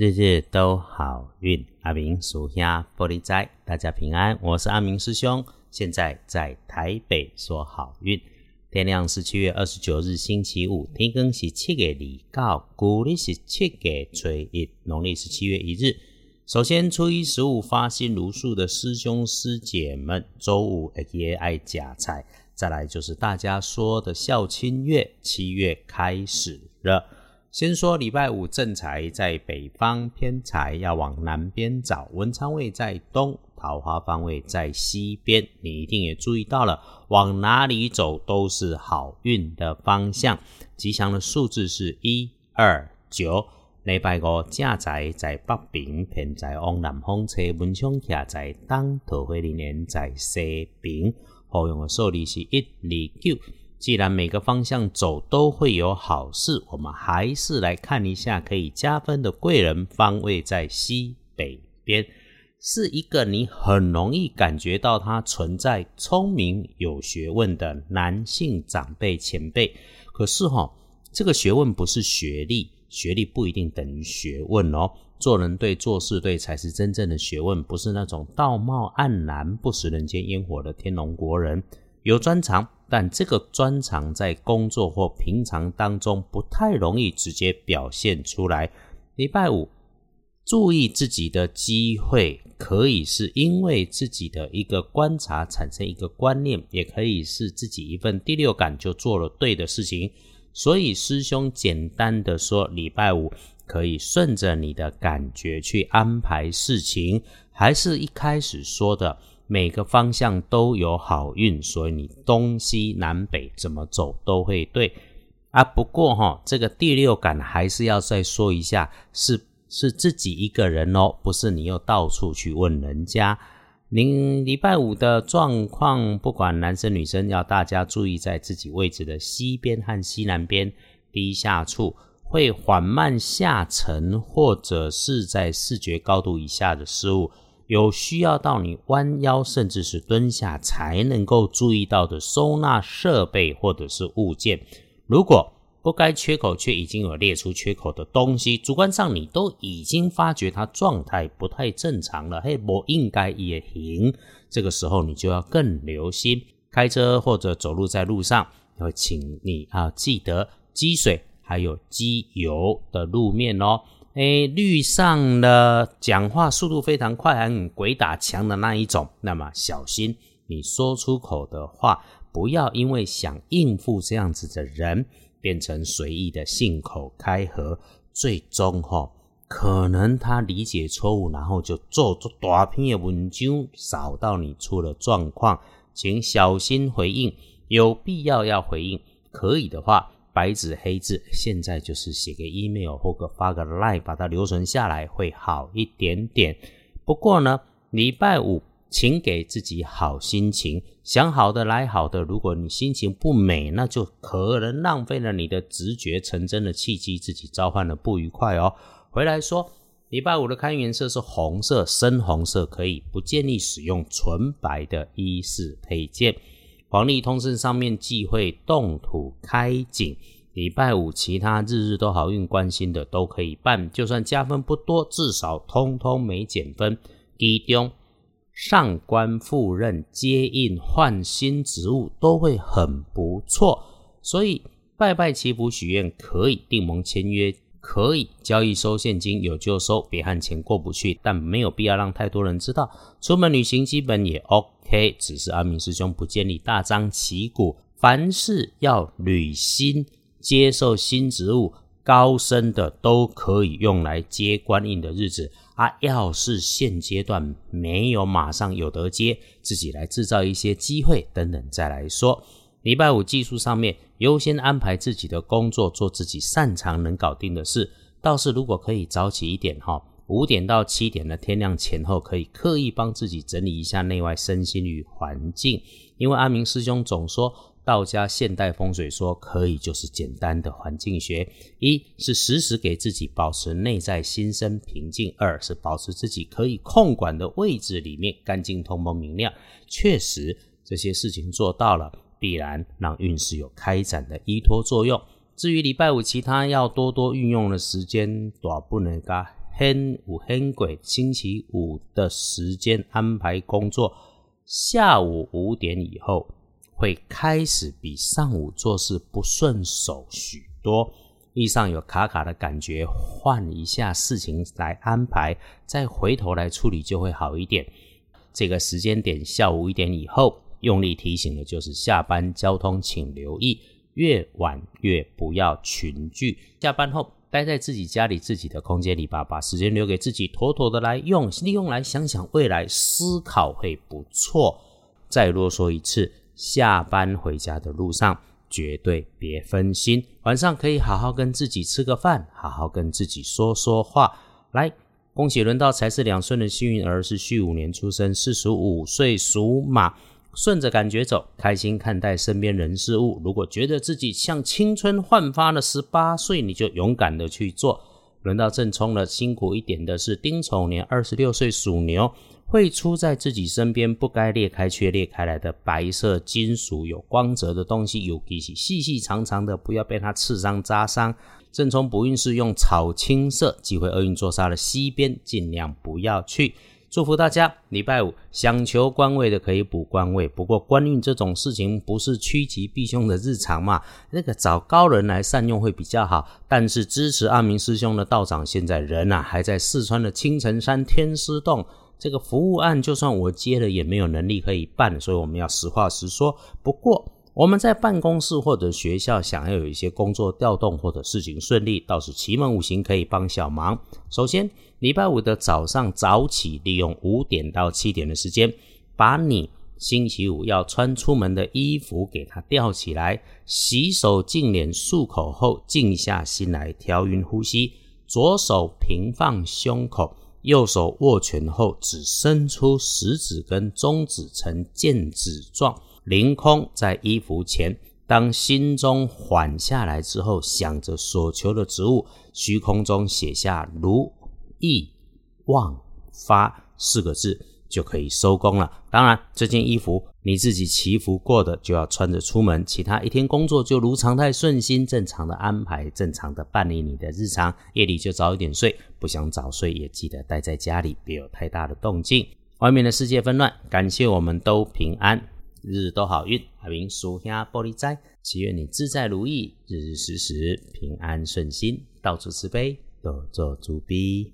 日日都好运。阿明属下玻璃仔，大家平安。我是阿明师兄，现在在台北说好运。天亮是七月二十九日星期五，天更是七月二告，古历是七月初一，农历是七月一日。首先，初一十五发心如数的师兄师姐们，周五也爱夹菜。再来就是大家说的孝亲月，七月开始了。先说礼拜五正财在北方，偏财要往南边找。文昌位在东，桃花方位在西边。你一定也注意到了，往哪里走都是好运的方向。吉祥的数字是一二九。礼拜五正财在北边，偏财往南方车。文昌卡在东，桃花里面在西边。好用的数字是一二九。既然每个方向走都会有好事，我们还是来看一下可以加分的贵人方位在西北边，是一个你很容易感觉到他存在聪明有学问的男性长辈前辈。可是哈，这个学问不是学历，学历不一定等于学问哦。做人对，做事对才是真正的学问，不是那种道貌岸然、不食人间烟火的天龙国人。有专长。但这个专长在工作或平常当中不太容易直接表现出来。礼拜五注意自己的机会，可以是因为自己的一个观察产生一个观念，也可以是自己一份第六感就做了对的事情。所以师兄简单的说，礼拜五可以顺着你的感觉去安排事情，还是一开始说的。每个方向都有好运，所以你东西南北怎么走都会对啊。不过哈，这个第六感还是要再说一下，是是自己一个人哦，不是你又到处去问人家。您礼拜五的状况，不管男生女生，要大家注意在自己位置的西边和西南边低下处会缓慢下沉，或者是在视觉高度以下的失误。有需要到你弯腰，甚至是蹲下才能够注意到的收纳设备或者是物件，如果不该缺口却已经有列出缺口的东西，主观上你都已经发觉它状态不太正常了，嘿，我应该也行。这个时候你就要更留心，开车或者走路在路上，要请你啊记得积水还有机油的路面哦。诶，遇上了讲话速度非常快、很鬼打墙的那一种，那么小心你说出口的话，不要因为想应付这样子的人，变成随意的信口开河，最终哈，可能他理解错误，然后就做做大篇的文章，扫到你出了状况，请小心回应，有必要要回应，可以的话。白纸黑字，现在就是写个 email 或个发个 line，把它留存下来会好一点点。不过呢，礼拜五请给自己好心情，想好的来好的。如果你心情不美，那就可能浪费了你的直觉成真的契机，自己召唤了不愉快哦。回来说，礼拜五的看颜色是红色，深红色可以，不建议使用纯白的衣饰配件。黄历通胜上面忌讳动土开井，礼拜五其他日日都好运，关心的都可以办，就算加分不多，至少通通没减分。其中上官赴任、接应换新职务都会很不错，所以拜拜祈福许愿可以，订盟签约。可以交易收现金，有就收，别和钱过不去。但没有必要让太多人知道。出门旅行基本也 OK，只是阿明师兄不建议大张旗鼓。凡事要履新，接受新职务，高升的都可以用来接官印的日子。啊，要是现阶段没有马上有得接，自己来制造一些机会，等等再来说。礼拜五技术上面优先安排自己的工作，做自己擅长能搞定的事。倒是如果可以早起一点哈，五点到七点的天亮前后，可以刻意帮自己整理一下内外身心与环境。因为阿明师兄总说，道家现代风水说可以就是简单的环境学：一是时时给自己保持内在心身平静；二是保持自己可以控管的位置里面干净通风明亮。确实这些事情做到了。必然让运势有开展的依托作用。至于礼拜五其他要多多运用的时间，多不能噶很有很贵，星期五的时间安排工作，下午五点以后会开始比上午做事不顺手许多。遇上有卡卡的感觉，换一下事情来安排，再回头来处理就会好一点。这个时间点下午一点以后，用力提醒的就是下班交通，请留意，越晚越不要群聚。下班后。待在自己家里自己的空间里吧，把时间留给自己，妥妥的来用，利用来想想未来，思考会不错。再啰嗦一次，下班回家的路上绝对别分心，晚上可以好好跟自己吃个饭，好好跟自己说说话。来，恭喜轮到才是两岁的幸运儿，是戌五年出生，四十五岁属马。顺着感觉走，开心看待身边人事物。如果觉得自己像青春焕发了十八岁，你就勇敢的去做。轮到正冲了，辛苦一点的是丁丑年，二十六岁属牛，会出在自己身边不该裂开却裂开来的白色金属有光泽的东西，尤其是细细长长的，不要被它刺伤扎伤。正冲不运是用草青色，忌讳厄运坐杀的西边，尽量不要去。祝福大家，礼拜五想求官位的可以补官位。不过官运这种事情不是趋吉避凶的日常嘛，那个找高人来善用会比较好。但是支持阿明师兄的道长现在人啊还在四川的青城山天师洞，这个服务案就算我接了也没有能力可以办，所以我们要实话实说。不过我们在办公室或者学校想要有一些工作调动或者事情顺利，倒是奇门五行可以帮小忙。首先。礼拜五的早上早起，利用五点到七点的时间，把你星期五要穿出门的衣服给它吊起来，洗手净脸漱口后，静下心来调匀呼吸，左手平放胸口，右手握拳后，只伸出食指跟中指呈剑指状，凌空在衣服前。当心中缓下来之后，想着所求的植物，虚空中写下如。意忘发四个字就可以收工了。当然，这件衣服你自己祈福过的就要穿着出门，其他一天工作就如常态顺心，正常的安排，正常的办理你的日常。夜里就早一点睡，不想早睡也记得待在家里，别有太大的动静。外面的世界纷乱，感谢我们都平安，日日都好运。阿明属下玻璃斋，祈愿你自在如意，日日时时平安顺心，到处慈悲，多做主逼。